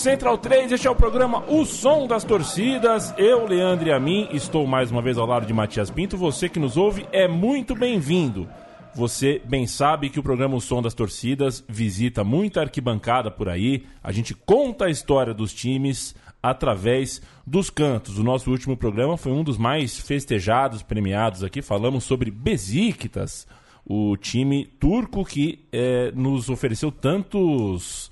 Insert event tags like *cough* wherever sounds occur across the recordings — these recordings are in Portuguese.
Central 3, este é o programa O Som das Torcidas. Eu, Leandro e a mim, estou mais uma vez ao lado de Matias Pinto. Você que nos ouve é muito bem-vindo. Você bem sabe que o programa O Som das Torcidas visita muita arquibancada por aí. A gente conta a história dos times através dos cantos. O nosso último programa foi um dos mais festejados, premiados aqui. Falamos sobre Besiktas, o time turco que é, nos ofereceu tantos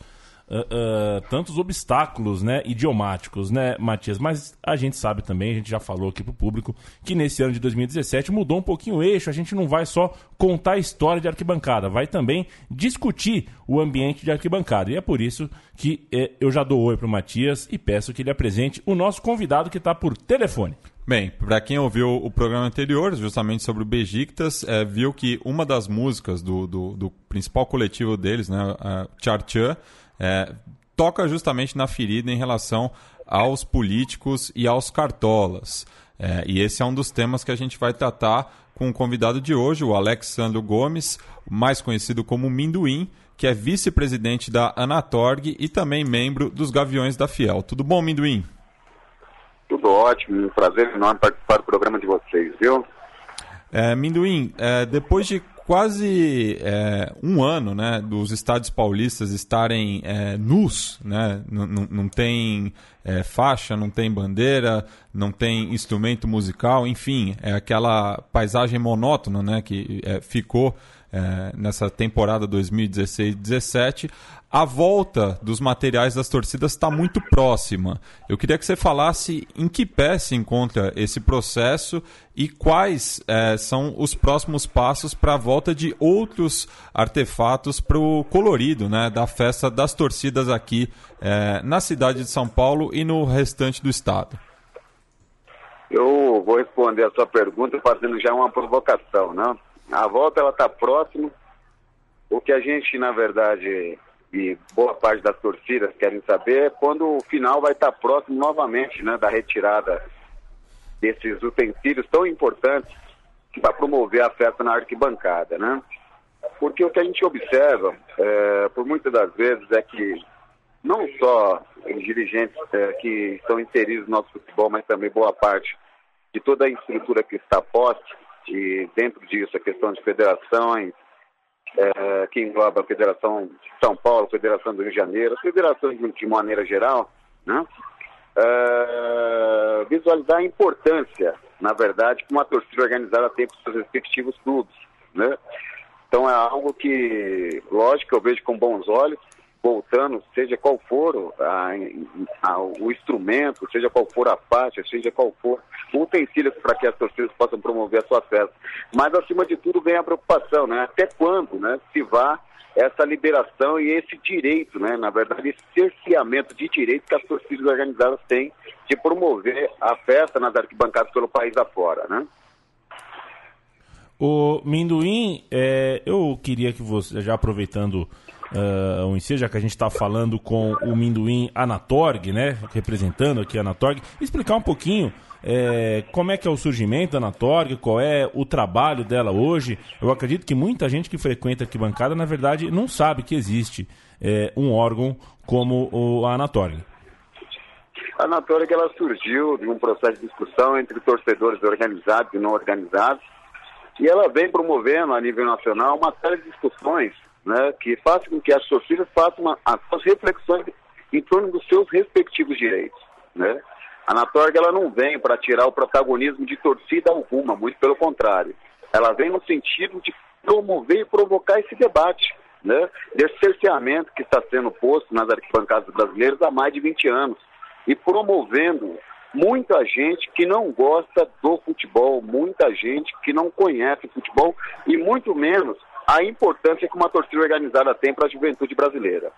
uh, tantos obstáculos né, idiomáticos, né, Matias? Mas a gente sabe também, a gente já falou aqui para o público, que nesse ano de 2017 mudou um pouquinho o eixo. A gente não vai só contar a história de arquibancada, vai também discutir o ambiente de arquibancada. E é por isso que eh, eu já dou oi para o Matias e peço que ele apresente o nosso convidado que está por telefone. Bem, para quem ouviu o programa anterior, justamente sobre o Bejiktas, é, viu que uma das músicas do, do, do principal coletivo deles, né, Charchan, é, toca justamente na ferida em relação aos políticos e aos cartolas. É, e esse é um dos temas que a gente vai tratar com o convidado de hoje, o Alexandre Gomes, mais conhecido como Minduim, que é vice-presidente da Anatorg e também membro dos Gaviões da Fiel. Tudo bom, Minduim? Tudo ótimo, um prazer enorme participar do programa de vocês, viu? É, Minduim, é, depois de quase é, um ano né, dos estádios paulistas estarem é, nus, né? não tem é, faixa, não tem bandeira, não tem instrumento musical, enfim, é aquela paisagem monótona né, que é, ficou é, nessa temporada 2016-17 a volta dos materiais das torcidas está muito próxima. Eu queria que você falasse em que pé se encontra esse processo e quais é, são os próximos passos para a volta de outros artefatos para o colorido né, da festa das torcidas aqui é, na cidade de São Paulo e no restante do estado. Eu vou responder a sua pergunta fazendo já uma provocação. Né? A volta ela está próxima. O que a gente, na verdade, e boa parte das torcidas querem saber é quando o final vai estar próximo novamente né, da retirada desses utensílios tão importantes para promover a festa na arquibancada, né? Porque o que a gente observa, é, por muitas das vezes, é que não só os dirigentes é, que estão inseridos no nosso futebol, mas também boa parte de toda a estrutura que está posta, e dentro disso a questão de federações, é, que engloba a Federação de São Paulo, a Federação do Rio de Janeiro, as federações de maneira geral, né? É, visualizar a importância, na verdade, que uma torcida organizada tem para os seus respectivos clubes. Né? Então é algo que, lógico, eu vejo com bons olhos, voltando, seja qual for a, a, o instrumento, seja qual for a faixa, seja qual for o utensílio para que as torcidas possam promover a sua festa. Mas, acima de tudo, vem a preocupação, né? Até quando né, se vá essa liberação e esse direito, né? Na verdade, esse cerceamento de direito que as torcidas organizadas têm de promover a festa nas arquibancadas pelo país afora, né? O Minduim, é, eu queria que você, já aproveitando uh, o ensejo, já que a gente está falando com o Minduim Anatorg, né, representando aqui a Anatorg, explicar um pouquinho é, como é que é o surgimento da Anatorg, qual é o trabalho dela hoje. Eu acredito que muita gente que frequenta aqui bancada, na verdade, não sabe que existe é, um órgão como o, a Anatorg. A Anatorg ela surgiu de um processo de discussão entre torcedores organizados e não organizados, e ela vem promovendo a nível nacional uma série de discussões né, que façam com que as torcidas façam uma, as suas reflexões em torno dos seus respectivos direitos. Né? A Anatorg ela não vem para tirar o protagonismo de torcida alguma, muito pelo contrário. Ela vem no sentido de promover e provocar esse debate, né? desse cerceamento que está sendo posto nas arquibancadas brasileiras há mais de 20 anos e promovendo muita gente que não gosta do futebol, muita gente que não conhece futebol e muito menos a importância que uma torcida organizada tem para a juventude brasileira.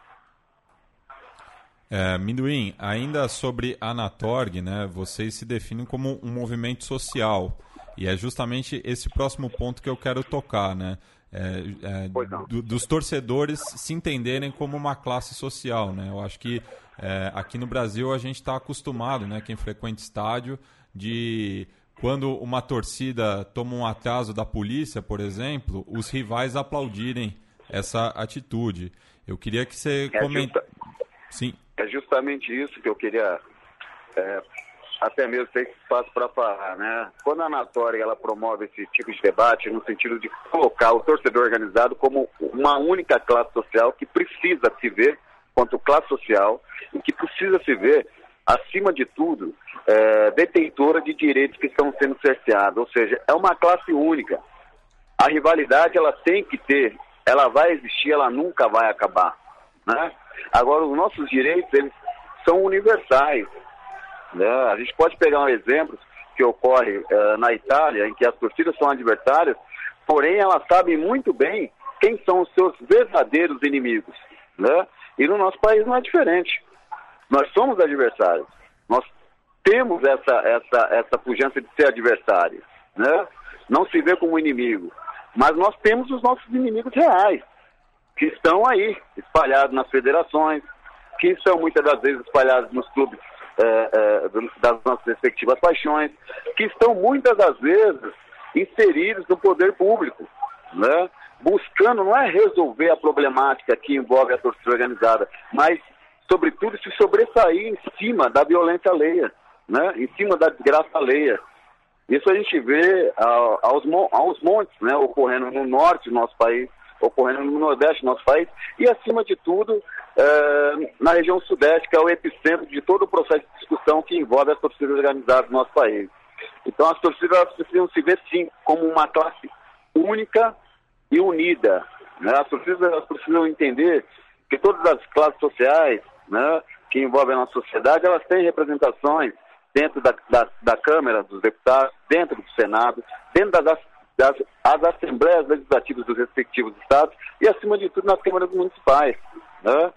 É, Minduim, ainda sobre a Anatorg, né, vocês se definem como um movimento social. E é justamente esse próximo ponto que eu quero tocar, né? É, é, do, dos torcedores se entenderem como uma classe social, né? Eu acho que é, aqui no Brasil a gente está acostumado, né? Quem frequenta estádio, de quando uma torcida toma um atraso da polícia, por exemplo, os rivais aplaudirem essa atitude. Eu queria que você é, comentasse. Sim. É justamente isso que eu queria é, até mesmo ter espaço para falar, né? Quando a Anatória ela promove esse tipo de debate no sentido de colocar o torcedor organizado como uma única classe social que precisa se ver quanto classe social e que precisa se ver acima de tudo é, detentora de direitos que estão sendo cerceados, ou seja, é uma classe única. A rivalidade ela tem que ter, ela vai existir, ela nunca vai acabar, né? Agora os nossos direitos eles são universais né? A gente pode pegar um exemplo que ocorre uh, na Itália, em que as torcidas são adversárias, porém elas sabem muito bem quem são os seus verdadeiros inimigos. Né? E no nosso país não é diferente. Nós somos adversários. Nós temos essa, essa, essa pujança de ser adversário. Né? Não se vê como inimigo. Mas nós temos os nossos inimigos reais, que estão aí, espalhados nas federações, que estão muitas das vezes espalhados nos clubes é, é, das nossas respectivas paixões, que estão muitas das vezes inseridos no poder público, né? buscando não é resolver a problemática que envolve a torcida organizada, mas, sobretudo, se sobressair em cima da violência alheia, né? em cima da desgraça alheia. Isso a gente vê aos, aos montes, né? ocorrendo no norte do nosso país, ocorrendo no nordeste do nosso país, e, acima de tudo, é, na região sudeste, que é o epicentro de todo o processo de discussão que envolve as torcidas organizadas do nosso país. Então, as torcidas precisam se ver, sim, como uma classe única e unida. Né? As torcidas precisam entender que todas as classes sociais né, que envolvem a nossa sociedade, elas têm representações dentro da, da, da Câmara dos Deputados, dentro do Senado, dentro das, das as assembleias legislativas dos respectivos estados e, acima de tudo, nas câmaras municipais. Né?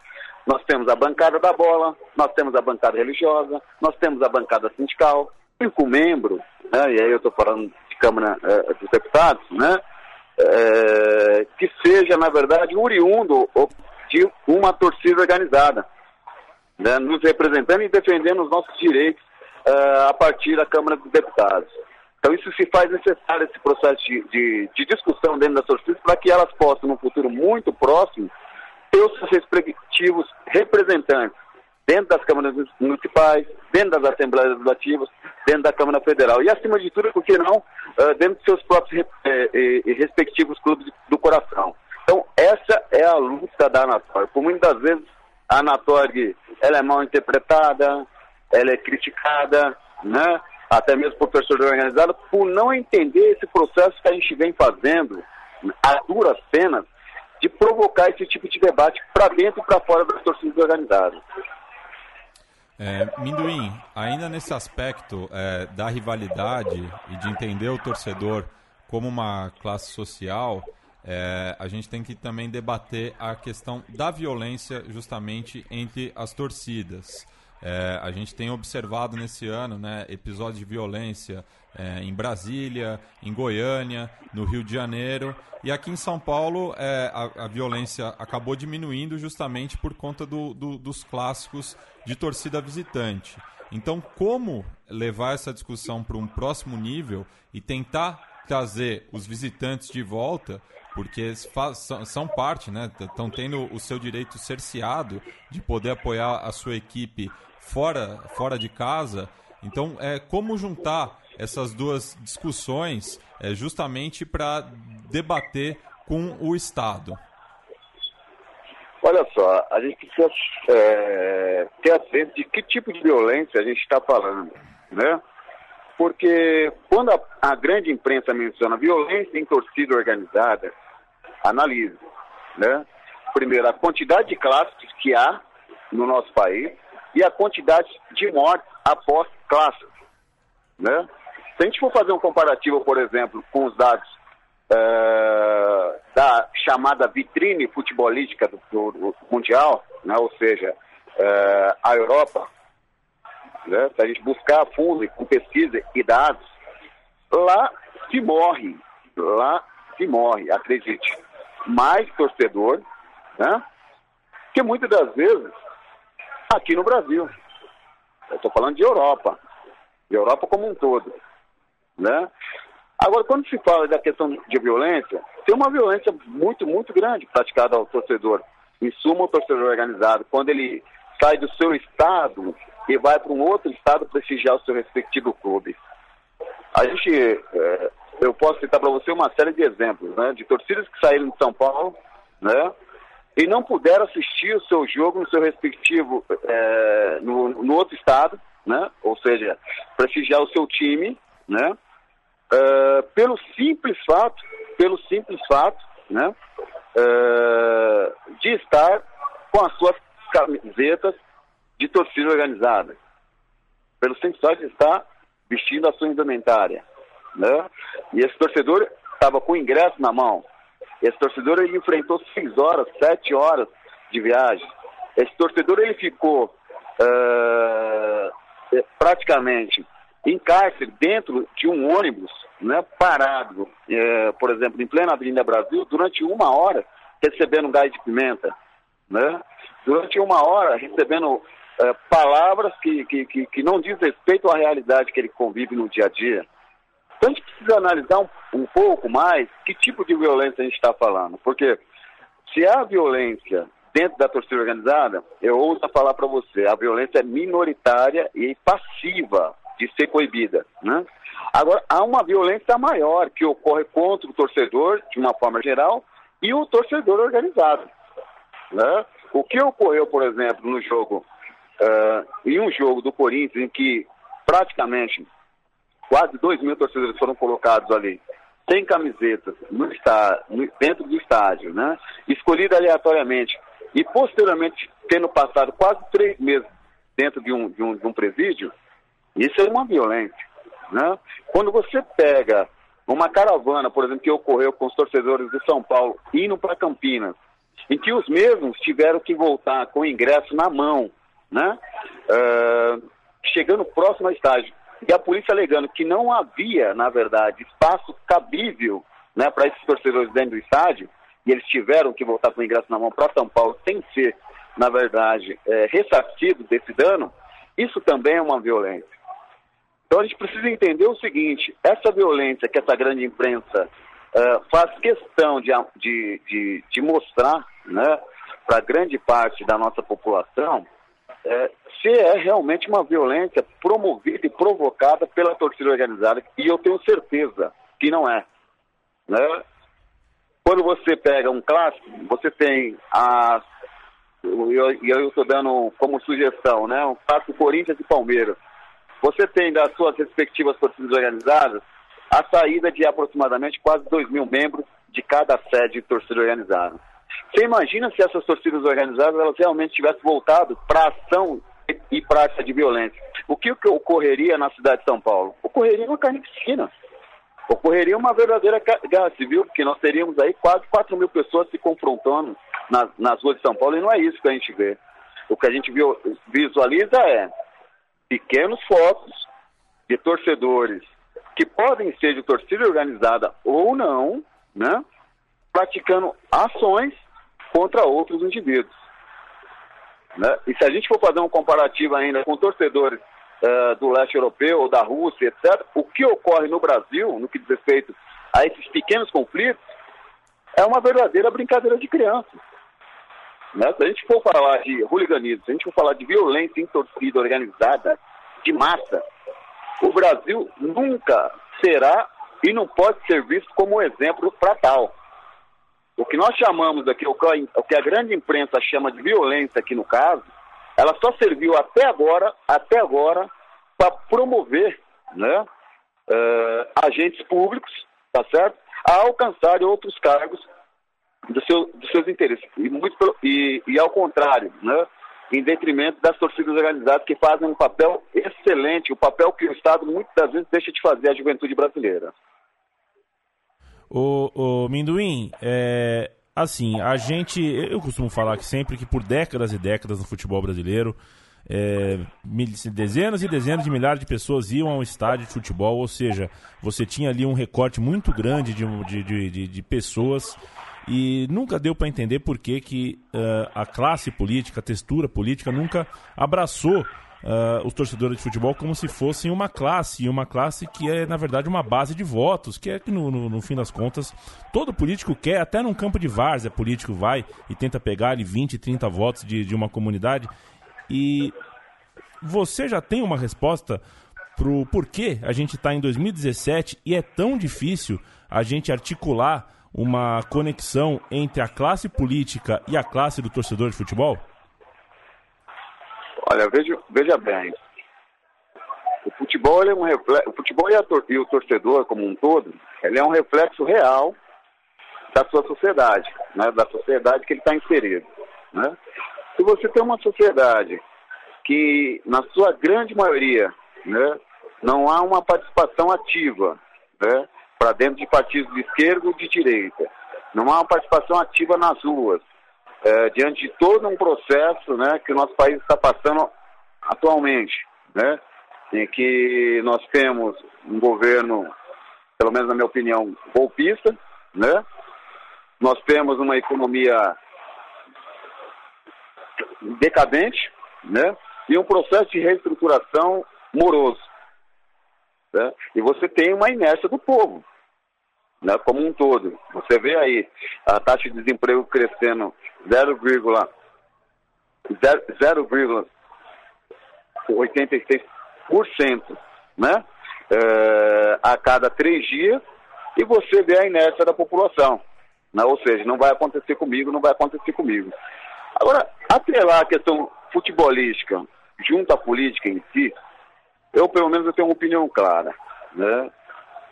Nós temos a bancada da bola, nós temos a bancada religiosa, nós temos a bancada sindical, cinco membros, né? e aí eu estou falando de Câmara eh, dos Deputados, né? Eh, que seja, na verdade, oriundo de uma torcida organizada, né? nos representando e defendendo os nossos direitos eh, a partir da Câmara dos Deputados. Então isso se faz necessário, esse processo de, de, de discussão dentro das torcidas, para que elas possam, no futuro muito próximo, ter os seus respectivos representantes dentro das câmaras municipais, dentro das assembleias legislativas, dentro da Câmara Federal. E, acima de tudo, por que não, uh, dentro dos seus próprios eh, eh, respectivos clubes do coração. Então, essa é a luta da Anatória. Por muitas vezes, a Anatória ela é mal interpretada, ela é criticada, né? até mesmo por torcedor organizado, por não entender esse processo que a gente vem fazendo, a duras penas, de provocar esse tipo de debate para dentro e para fora das torcidas organizadas. É, Minduim, ainda nesse aspecto é, da rivalidade e de entender o torcedor como uma classe social, é, a gente tem que também debater a questão da violência justamente entre as torcidas. É, a gente tem observado nesse ano né, episódios de violência é, em Brasília, em Goiânia, no Rio de Janeiro. E aqui em São Paulo é, a, a, violência acabou diminuindo justamente por conta do, do, dos clássicos de torcida visitante. Então, como levar essa discussão para um próximo nível e tentar trazer os visitantes de volta, porque são, parte, né? Estão tendo o seu direito cerceado de poder apoiar a sua equipe fora, fora de casa. Então, é como juntar essas duas discussões é, justamente para debater com o Estado? Olha só, a gente precisa é, ter atento de que tipo de violência a gente está falando, né? Porque quando a, a, grande imprensa menciona violência em torcida organizada, analise, né? Primeiro, a quantidade de clássicos que há no nosso país e a quantidade de mortes após clássicos, né? Se a gente for fazer um comparativo, por exemplo, com os dados uh, da chamada vitrine futebolística do, do, do Mundial, né, ou seja, uh, a Europa, né, se a gente buscar fundo com pesquisa e dados, lá se morre, lá se morre, acredite, mais torcedor, né, que muitas das vezes aqui no Brasil. Eu estou falando de Europa, de Europa como um todo. Né? Agora, quando se fala da questão de violência, tem uma violência muito, muito grande praticada ao torcedor. Em suma, o torcedor organizado, quando ele sai do seu estado e vai para um outro estado prestigiar o seu respectivo clube. A gente, é, eu posso citar para você uma série de exemplos, né, de torcidas que saíram de São Paulo, né, e não puderam assistir o seu jogo no seu respectivo, é, no, no, outro estado, né, ou seja, prestigiar o seu time, né, é, pelo simples fato, pelo simples fato, né, de estar com as suas camisetas de torcida organizada. Pelo simples fato de estar vestindo a sua indumentária. Né? E esse torcedor estava com o ingresso na mão. Esse torcedor ele enfrentou seis horas, sete horas de viagem. Esse torcedor ele ficou uh, praticamente em cárcere dentro de um ônibus, né, parado, uh, por exemplo, em plena Avenida Brasil, durante uma hora recebendo gás de pimenta, né? Durante uma hora recebendo é, palavras que, que, que, que, não diz respeito à realidade que ele convive no dia a dia. Então a gente precisa analisar um, um pouco mais que tipo de violência a gente está falando. Porque se há violência dentro da torcida organizada, eu ouso falar para você, a violência é minoritária e passiva de ser coibida. Né? Agora, há uma violência maior que ocorre contra o torcedor, de uma forma geral, e o torcedor organizado. Né? O que ocorreu, por exemplo, no jogo uh, em um jogo do Corinthians em que praticamente quase 2 mil torcedores foram colocados ali, sem camisetas, no estádio, dentro do estádio, né? escolhido aleatoriamente, e posteriormente tendo passado quase três meses dentro de um, de um, de um presídio, isso é uma violência. Né? Quando você pega uma caravana, por exemplo, que ocorreu com os torcedores de São Paulo indo para Campinas, em que os mesmos tiveram que voltar com o ingresso na mão, né? Uh, chegando próximo ao estádio. E a polícia alegando que não havia, na verdade, espaço cabível né, para esses torcedores dentro do estádio, e eles tiveram que voltar com o ingresso na mão para São Paulo sem ser, na verdade, é, ressarcido desse dano, isso também é uma violência. Então a gente precisa entender o seguinte: essa violência que essa grande imprensa uh, faz questão de, de, de, de mostrar né, para grande parte da nossa população, é, se é realmente uma violência promovida e provocada pela torcida organizada, e eu tenho certeza que não é. Né? Quando você pega um clássico, você tem a. E eu estou dando como sugestão, né? Um clássico Corinthians e Palmeiras. Você tem das suas respectivas torcidas organizadas a saída de aproximadamente quase 2 mil membros de cada sede de torcida organizada. Você imagina se essas torcidas organizadas elas realmente tivessem voltado para ação e prática de violência? O que, ocorreria na cidade de São Paulo? Ocorreria uma carnificina. Ocorreria uma verdadeira guerra civil, porque nós teríamos aí quase 4 mil pessoas se confrontando nas, nas ruas de São Paulo, e não é isso que a gente vê. O que a gente visualiza é pequenos fotos de torcedores que podem ser de torcida organizada ou não, né? praticando ações contra outros indivíduos. Né? E se a gente for fazer um comparativo ainda com torcedores uh, do leste europeu ou da Rússia, etc., o que ocorre no Brasil, no que diz respeito a esses pequenos conflitos, é uma verdadeira brincadeira de criança. Né? Se a gente for falar de hooliganismo, se a gente for falar de violência em torcida organizada, de massa, o Brasil nunca será e não pode ser visto como exemplo para tal. O que nós chamamos aqui, o que a grande imprensa chama de violência aqui no caso, ela só serviu até agora, até agora, para promover né, uh, agentes públicos, tá certo? A alcançarem outros cargos do seu, dos seus interesses. E, muito, e, e ao contrário, né? em detrimento das torcidas organizadas que fazem um papel excelente, o papel que o Estado muitas das vezes deixa de fazer a juventude brasileira. O, Minduim, é, assim, a gente. Eu costumo falar que sempre que por décadas e décadas no futebol brasileiro, é, dezenas e dezenas de milhares de pessoas iam ao estádio de futebol, ou seja, você tinha ali um recorte muito grande de, de, de, de pessoas e nunca deu para entender por que, que uh, a classe política, a textura política nunca abraçou uh, os torcedores de futebol como se fossem uma classe, e uma classe que é, na verdade, uma base de votos, que é que, no, no, no fim das contas, todo político quer, até num campo de várzea, político vai e tenta pegar ali 20, 30 votos de, de uma comunidade. E você já tem uma resposta pro porquê a gente está em 2017 e é tão difícil a gente articular uma conexão entre a classe política e a classe do torcedor de futebol? Olha, veja, veja bem. O futebol, é um reflexo, o futebol e, tor e o torcedor como um todo, ele é um reflexo real da sua sociedade, né? da sociedade que ele está inserido. Né? Se você tem uma sociedade que, na sua grande maioria, né, não há uma participação ativa né, para dentro de partidos de esquerda ou de direita, não há uma participação ativa nas ruas, é, diante de todo um processo né, que o nosso país está passando atualmente, né, em que nós temos um governo, pelo menos na minha opinião, golpista, né, nós temos uma economia decadente, né, e um processo de reestruturação moroso. Né? E você tem uma inércia do povo né, como um todo. Você vê aí a taxa de desemprego crescendo 0,86% né, é, a cada três dias e você vê a inércia da população. Né? Ou seja, não vai acontecer comigo, não vai acontecer comigo. Agora, atrelar a questão futebolística junto à política em si, eu pelo menos eu tenho uma opinião clara. Né?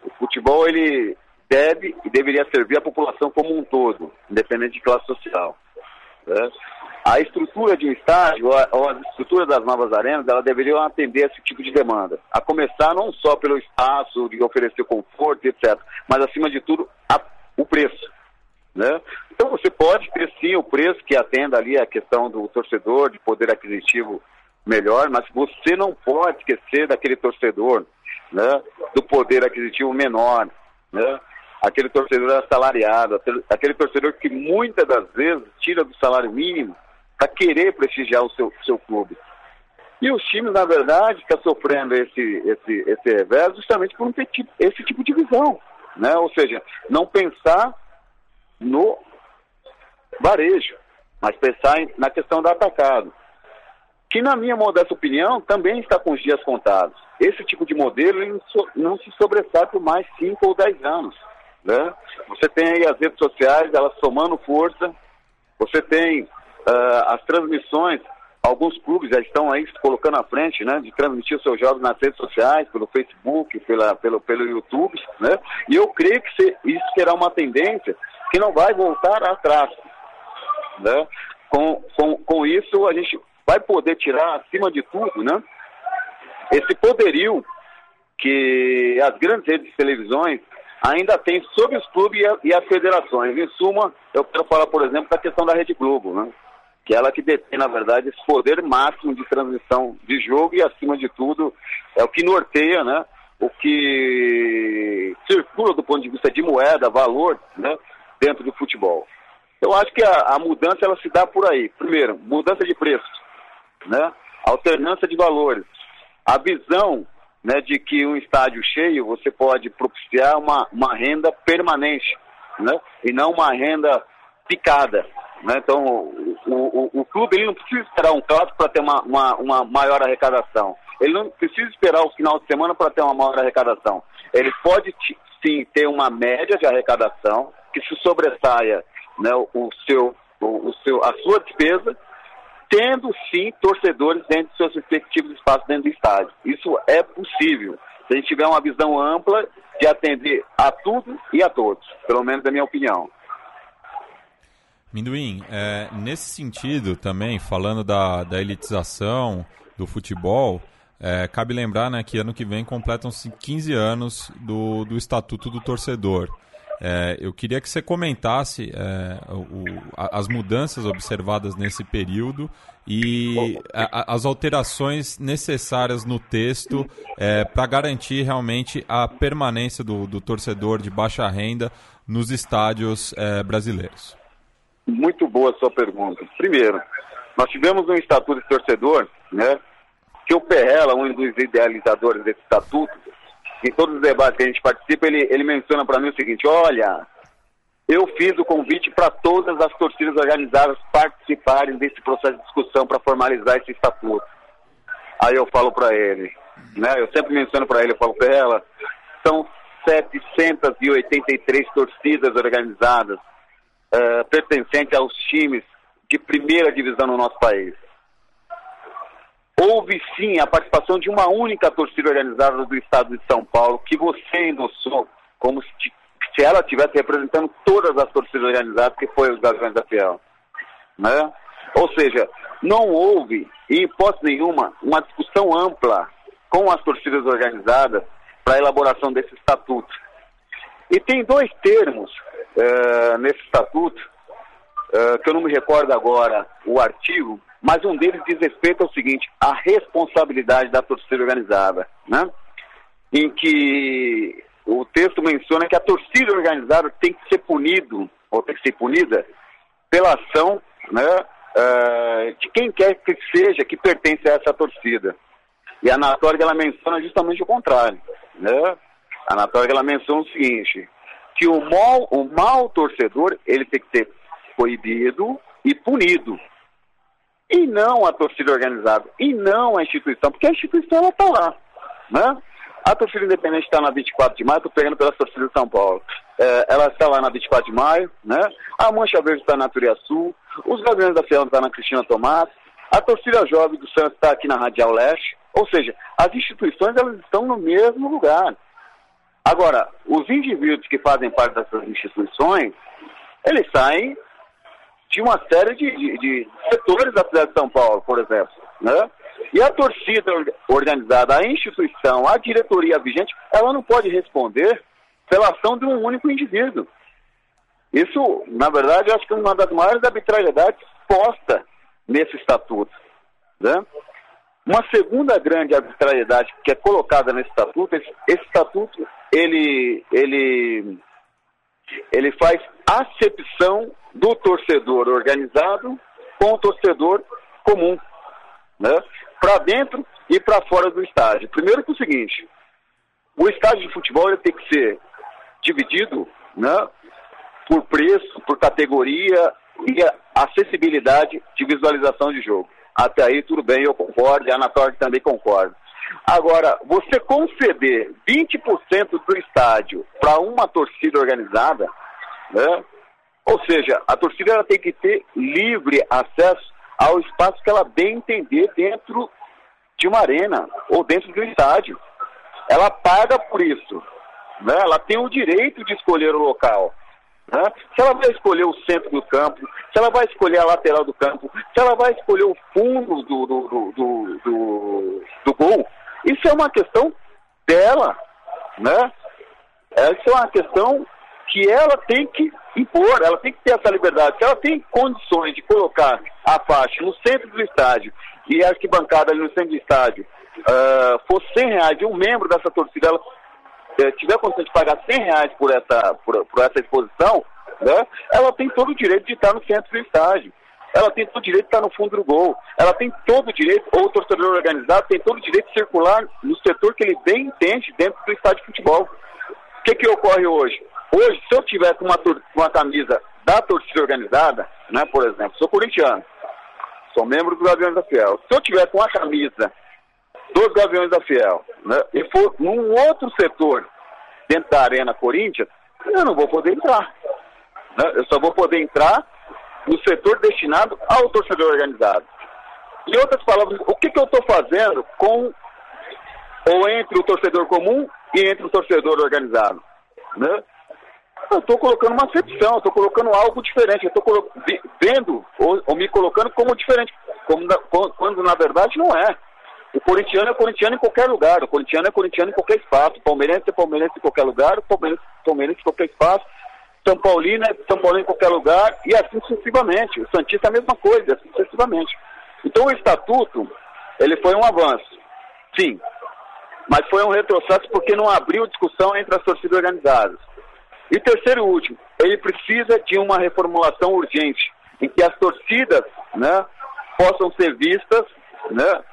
O futebol ele deve e deveria servir a população como um todo, independente de classe social. Né? A estrutura de um estádio, ou a, estrutura das novas arenas, ela deveria atender esse tipo de demanda. A começar não só pelo espaço, de oferecer conforto, etc., mas acima de tudo, a, o preço. Né? Então você pode ter sim o preço que atenda ali a questão do torcedor, de poder aquisitivo melhor, mas você não pode esquecer daquele torcedor, né? do poder aquisitivo menor, né? Aquele torcedor assalariado, aquele torcedor que muitas das vezes tira do salário mínimo para querer prestigiar o seu, seu clube. E os times, na verdade, estão sofrendo esse, esse, esse revés justamente por não tipo, esse tipo de visão. Né? Ou seja, não pensar no varejo, mas pensar na questão do atacado. Que, na minha modesta opinião, também está com os dias contados. Esse tipo de modelo não se sobressai por mais 5 ou 10 anos. Né? Você tem aí as redes sociais, elas somando força. Você tem uh, as transmissões, alguns clubes já estão aí se colocando à frente, né, de transmitir os seus jogos nas redes sociais, pelo Facebook, pela, pelo, pelo YouTube, né? E eu creio que se, isso será uma tendência que não vai voltar atrás, né? Com, com, com isso a gente vai poder tirar acima de tudo, né? Esse poderio que as grandes redes de televisões ainda tem sobre os clubes e, as federações. Em suma, eu quero falar, por exemplo, da questão da Rede Globo, né? que é ela que detém, na verdade, esse poder máximo de transmissão de jogo e, acima de tudo, é o que norteia, né? o que circula do ponto de vista de moeda, valor, né? dentro do futebol. Eu acho que a, a mudança ela se dá por aí. Primeiro, mudança de preços, né? alternância de valores, a visão né, de que um estádio cheio você pode propiciar uma, uma renda permanente, né, e não uma renda picada. Né? Então, o, o, o clube ele não precisa esperar um clássico para ter uma, uma, uma maior arrecadação. Ele não precisa esperar o final de semana para ter uma maior arrecadação. Ele pode sim ter uma média de arrecadação que se sobressaia né, o seu, o, o seu, a sua despesa tendo sim torcedores dentro de seus respectivos espaços dentro do estádio. Isso é possível. Se a gente tiver uma visão ampla de atender a tudo e a todos, pelo menos é minha opinião. Minduim, é, nesse sentido também, falando da, da elitização do futebol, é, cabe lembrar né, que ano que vem completam-se 15 anos do, do Estatuto do Torcedor. É, eu queria que você comentasse é, o, as mudanças observadas nesse período e a, as alterações necessárias no texto é, para garantir realmente a permanência do, do, torcedor de baixa renda nos estádios é, brasileiros. Muito boa a sua pergunta. Primeiro, nós tivemos um estatuto de torcedor, né, que o Perrella, um dos idealizadores desse estatuto, em todos os debates que a gente participa, ele, ele menciona para mim o seguinte: olha, eu fiz o convite para todas as torcidas organizadas participarem desse processo de discussão para formalizar esse estatuto. Aí eu falo para ele, né? Eu sempre menciono para ele, eu falo para ela, são 783 torcidas organizadas uh, pertencentes aos times de primeira divisão no nosso país. Houve sim a participação de uma única torcida organizada do estado de São Paulo, que você endossou como se, se ela estivesse representando todas as torcidas organizadas, que foi os Gaviões da Fiel. Né? Ou seja, não houve, em hipótese nenhuma, uma discussão ampla com as torcidas organizadas para a elaboração desse estatuto. E tem dois termos uh, nesse estatuto, uh, que eu não me recordo agora o artigo, mas um deles diz respeito ao seguinte, a responsabilidade da torcida organizada, né? em que o texto menciona que a torcida organizada tem que ser punido, ou tem que ser punida, pela ação né, uh, de quem quer que seja que pertence a essa torcida. E a Anatórica ela menciona justamente o contrário. Né? A Anatórica ela menciona o seguinte, que o mal, o mal torcedor ele tem que ser proibido e punido. E não a torcida organizada, e não a instituição, porque a instituição ela está lá. Né? A torcida independente está na 24 de maio, estou pegando pela torcida de São Paulo. É, ela está lá na 24 de maio, né? A Mancha Verde está na Turiaçu, os Gaviões da Fiel estão na Cristina Tomás, a torcida jovem do Santos está aqui na Radial Leste. Ou seja, as instituições elas estão no mesmo lugar. Agora, os indivíduos que fazem parte dessas instituições, eles saem de uma série de, de, de setores da cidade de São Paulo, por exemplo, né? E a torcida organizada, a instituição, a diretoria vigente, ela não pode responder pela ação de um único indivíduo. Isso, na verdade, eu acho que é uma das maiores arbitrariedades posta nesse estatuto. Né? Uma segunda grande arbitrariedade que é colocada nesse estatuto, esse, esse estatuto, ele, ele, ele faz acepção do torcedor organizado com o torcedor comum. Né? para dentro e para fora do estádio. Primeiro que é o seguinte, o estádio de futebol ele tem que ser dividido né, por preço, por categoria e acessibilidade de visualização de jogo. Até aí tudo bem, eu concordo, e a Anatória também concorda. Agora, você conceder 20% do estádio para uma torcida organizada, né, ou seja, a torcida ela tem que ter livre acesso ao espaço que ela bem entender dentro de uma arena ou dentro de um estádio. Ela paga por isso. Né? Ela tem o direito de escolher o local. Né? Se ela vai escolher o centro do campo, se ela vai escolher a lateral do campo, se ela vai escolher o fundo do, do, do, do, do, do gol, isso é uma questão dela. Né? Essa é uma questão que ela tem que impor, ela tem que ter essa liberdade. Se ela tem condições de colocar a faixa no centro do estádio e a arquibancada ali no centro do estádio uh, for 100 reais e um membro dessa torcida ela, uh, tiver condição de pagar 100 reais por essa, por, por essa exposição, né, ela tem todo o direito de estar no centro do estádio. Ela tem todo o direito de estar no fundo do gol. Ela tem todo o direito, ou o torcedor organizado tem todo o direito de circular no setor que ele bem entende dentro do estádio de futebol. O que, que ocorre hoje? Hoje, se eu tiver com uma, uma camisa da torcida organizada, né, por exemplo, sou corintiano, sou membro do Gaviões da Fiel. Se eu tiver com a camisa dos Gaviões da Fiel né, e for num outro setor dentro da Arena Corinthians, eu não vou poder entrar. Né? Eu só vou poder entrar no setor destinado ao torcedor organizado. Em outras palavras, o que, que eu estou fazendo com ou entre o torcedor comum e entre o torcedor organizado? Né? Eu estou colocando uma acepção, estou colocando algo diferente, estou vendo ou, ou, me colocando como diferente, como na, quando na verdade não é. O corintiano é corintiano em qualquer lugar, o corintiano é corintiano em qualquer espaço, o palmeirense é palmeirense em qualquer lugar, o palmeirense palmeirense em qualquer espaço, São Paulino é São Paulino em qualquer lugar, e assim sucessivamente. O Santista é a mesma coisa, assim sucessivamente. Então o estatuto, ele foi um avanço, sim, mas foi um retrocesso porque não abriu discussão entre as torcidas organizadas. E terceiro e último, ele precisa de uma reformulação urgente, em que as torcidas né, possam ser vistas né,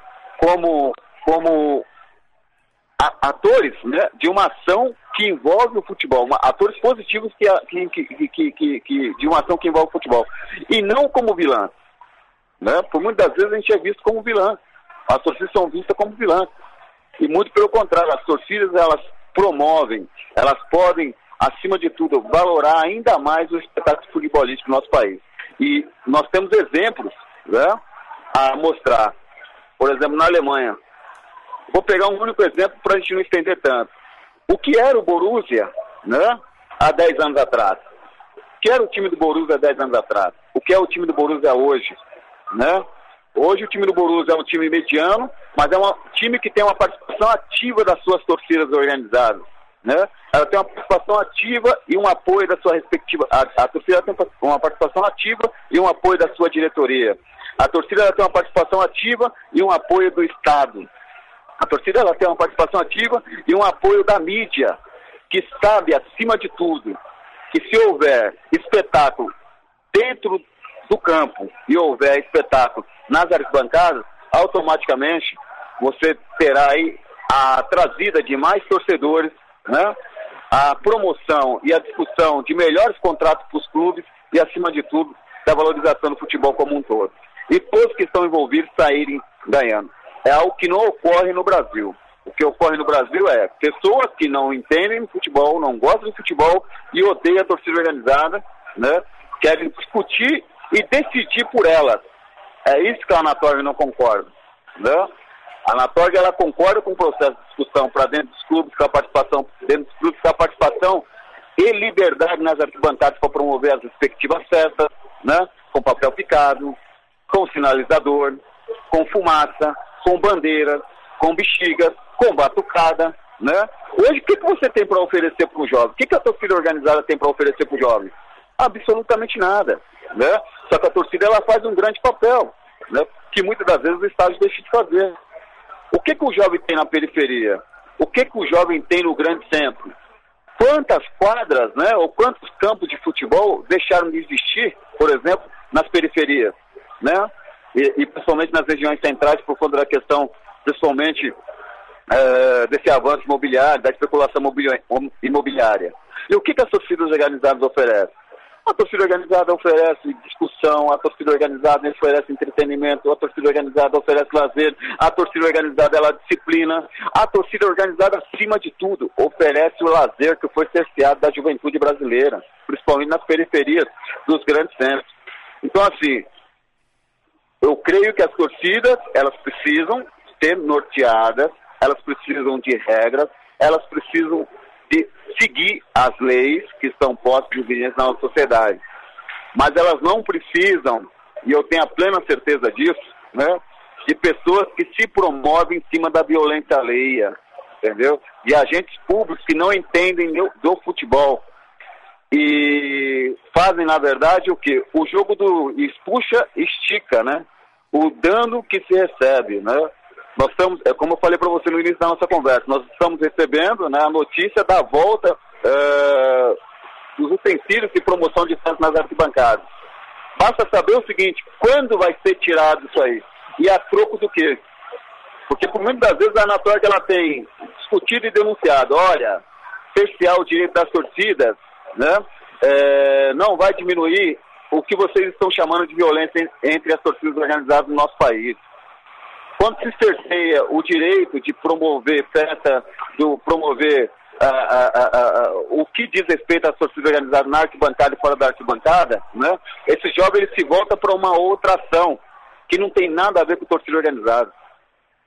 como, como atores né, de uma ação que envolve o futebol, uma, atores positivos que, que, que, que, que, de uma ação que envolve o futebol, e não como vilã. Né? Por muitas vezes a gente é visto como vilã. As torcidas são vistas como vilã. E muito pelo contrário, as torcidas elas promovem, elas podem, acima de tudo, valorar ainda mais o espetáculo futebolístico no nosso país. E nós temos exemplos né, a mostrar. Por exemplo, na Alemanha. Vou pegar um único exemplo para a gente não estender tanto. O que era o Borussia né, há 10 anos atrás? O que era o time do Borussia há 10 anos atrás? O que é o time do Borussia hoje? Né? Hoje o time do Borussia é um time mediano, mas é um time que tem uma participação ativa das suas torcidas organizadas. Né? Ela tem uma participação ativa e um apoio da sua respectiva. A, a torcida tem uma participação ativa e um apoio da sua diretoria. A torcida tem uma participação ativa e um apoio do Estado. A torcida ela tem uma participação ativa e um apoio da mídia, que sabe, acima de tudo, que se houver espetáculo dentro do campo e houver espetáculo nas arquibancadas, automaticamente você terá aí a trazida de mais torcedores, né? a promoção e a discussão de melhores contratos para os clubes e, acima de tudo, da valorização do futebol como um todo. E todos que estão envolvidos saírem ganhando. É algo que não ocorre no Brasil. O que ocorre no Brasil é pessoas que não entendem futebol, não gostam de futebol e odeiam a torcida organizada, né? querem discutir e decidir por elas. É isso que a Anatória não concorda. Né? A Anatória ela concorda com o processo de discussão para dentro dos clubes, com a participação dentro dos clubes, com a participação e liberdade nas arquibancadas para promover as respectivas festas, né? com papel picado, com sinalizador, com fumaça, com bandeiras, com bexigas, com batucada, né? Hoje, o que, que você tem para oferecer para o jovem? O que, que a torcida organizada tem para oferecer para o jovem? Absolutamente nada, né? Só que a torcida ela faz um grande papel, né? Que muitas das vezes o Estado deixa de fazer. O que, que o jovem tem na periferia? O que, que o jovem tem no grande centro? Quantas quadras, né? Ou quantos campos de futebol deixaram de existir, por exemplo, nas periferias, né? E, e principalmente nas regiões centrais por conta da questão, principalmente é, desse avanço imobiliário, da especulação imobiliária. E o que, que as torcidas organizadas oferecem? A torcida organizada oferece discussão, a torcida organizada oferece entretenimento, a torcida organizada oferece lazer, a torcida organizada ela disciplina, a torcida organizada, acima de tudo, oferece o lazer que foi cerceado da juventude brasileira, principalmente nas periferias dos grandes centros. Então, assim, eu creio que as torcidas, elas precisam ser norteadas, elas precisam de regras, elas precisam de seguir as leis que estão postas em vigência na nossa sociedade. Mas elas não precisam, e eu tenho a plena certeza disso, né, de pessoas que se promovem em cima da violência alheia, entendeu? De agentes públicos que não entendem do futebol e fazem, na verdade, o que? O jogo do expuxa, estica, né? O dano que se recebe, né? Nós estamos, é como eu falei para você no início da nossa conversa, nós estamos recebendo né, a notícia da volta é, dos utensílios de promoção de fãs nas arquibancadas. Basta saber o seguinte, quando vai ser tirado isso aí? E a troco do quê? Porque por muitas das vezes a Anatória ela tem discutido e denunciado, olha, cercear o direito das torcidas, né, é, não vai diminuir o que vocês estão chamando de violência entre as torcidas organizadas no nosso país. Quando se cerceia o direito de promover festa, do promover o que diz respeito às torcidas organizadas na arquibancada e fora da arquibancada, né, esse jovem ele se volta para uma outra ação que não tem nada a ver com torcida organizada.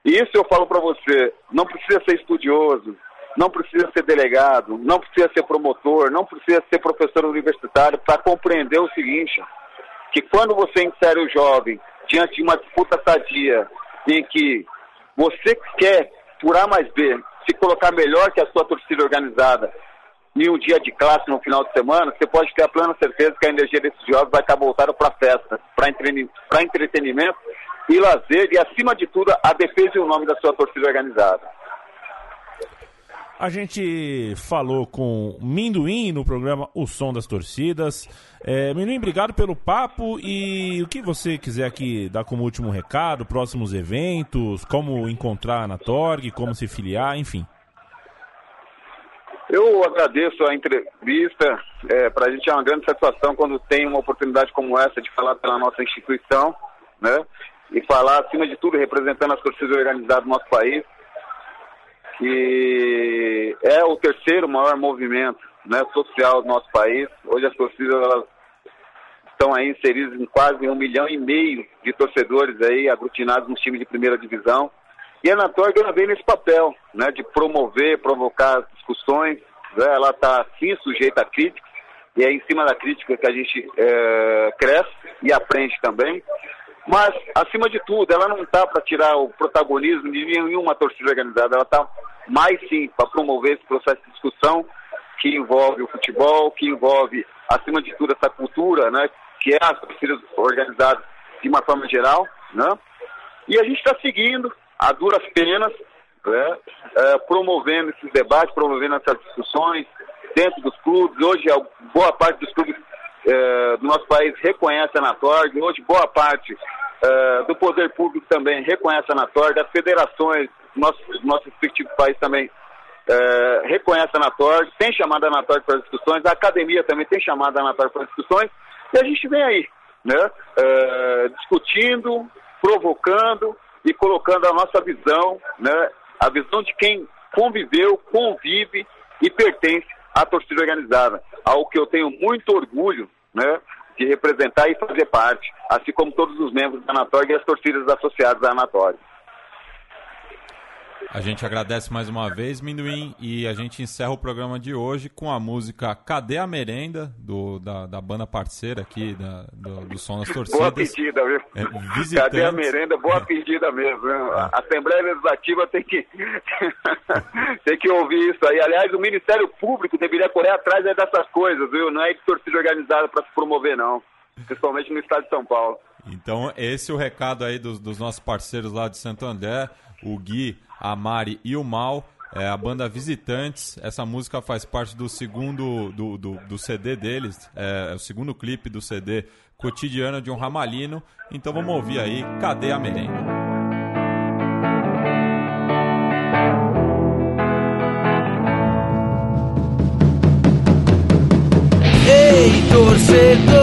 Isso eu falo para você, não precisa ser estudioso, não precisa ser delegado, não precisa ser promotor, não precisa ser professor universitário para compreender o seguinte, que quando você insere o jovem diante de uma disputa sadia em que você quer, por A mais B, se colocar melhor que a sua torcida organizada em um dia de classe no final de semana, você pode ter a plena certeza que a energia desses jovens vai estar voltada para festa, para entretenimento e lazer e, acima de tudo, a defesa e o nome da sua torcida organizada. A gente falou com Minduim no programa O Som das Torcidas. É, Minduim, obrigado pelo papo e o que você quiser aqui dar como último recado, próximos eventos, como encontrar na Torg, como se filiar, enfim. Eu agradeço a entrevista. É, Para a gente é uma grande satisfação quando tem uma oportunidade como essa de falar pela nossa instituição, né? E falar, acima de tudo, representando as torcidas organizadas do nosso país, que é o terceiro maior movimento né, social do nosso país. Hoje as torcidas elas estão aí inseridas em quase um milhão e meio de torcedores aí aglutinados nos times de primeira divisão. E a Anatorg ela vem nesse papel, né, de promover, provocar discussões. Né, ela está sim sujeita a críticas e é em cima da crítica que a gente é, cresce e aprende também. Mas, acima de tudo, ela não está para tirar o protagonismo de nenhuma torcida organizada, ela está mais sim para promover esse processo de discussão que envolve o futebol, que envolve, acima de tudo, essa cultura, né, que é as torcidas organizadas de uma forma geral, né? E a gente está seguindo, a duras penas, né, é, promovendo esses debates, promovendo essas discussões dentro dos clubes. Hoje, boa parte dos clubes é, do nosso país reconhece a Anatorg. Hoje, boa parte é, do poder público também reconhece a Anatorg. As federações do nosso, do nosso respectivo país também é, reconhece a Anatorg. Tem chamado a Anatorg para discussões. A academia também tem chamado a Anatorg para discussões. E a gente vem aí, né, é, discutindo, provocando e colocando a nossa visão, né, a visão de quem conviveu, convive e pertence à torcida organizada, ao que eu tenho muito orgulho, né, de representar e fazer parte, assim como todos os membros da Anatória e as torcidas associadas à Anatória. A gente agradece mais uma vez, Minduim, e a gente encerra o programa de hoje com a música Cadê a Merenda, do, da, da banda parceira aqui, da, do, do Som das Torcidas. Boa pedida, viu? É, Cadê a merenda? Boa é. pedida mesmo. É. A Assembleia Legislativa tem que, *laughs* tem que ouvir isso aí. Aliás, o Ministério Público deveria correr atrás dessas coisas, viu? Não é de torcida organizada para se promover, não. Principalmente no estado de São Paulo. Então, esse é o recado aí dos, dos nossos parceiros lá de Santo André, o Gui, a Mari e o Mal. É a banda Visitantes. Essa música faz parte do segundo do, do, do CD deles, é, é, o segundo clipe do CD Cotidiano de um Ramalino. Então vamos ouvir aí Cadê a Merenda? Ei, torcedor,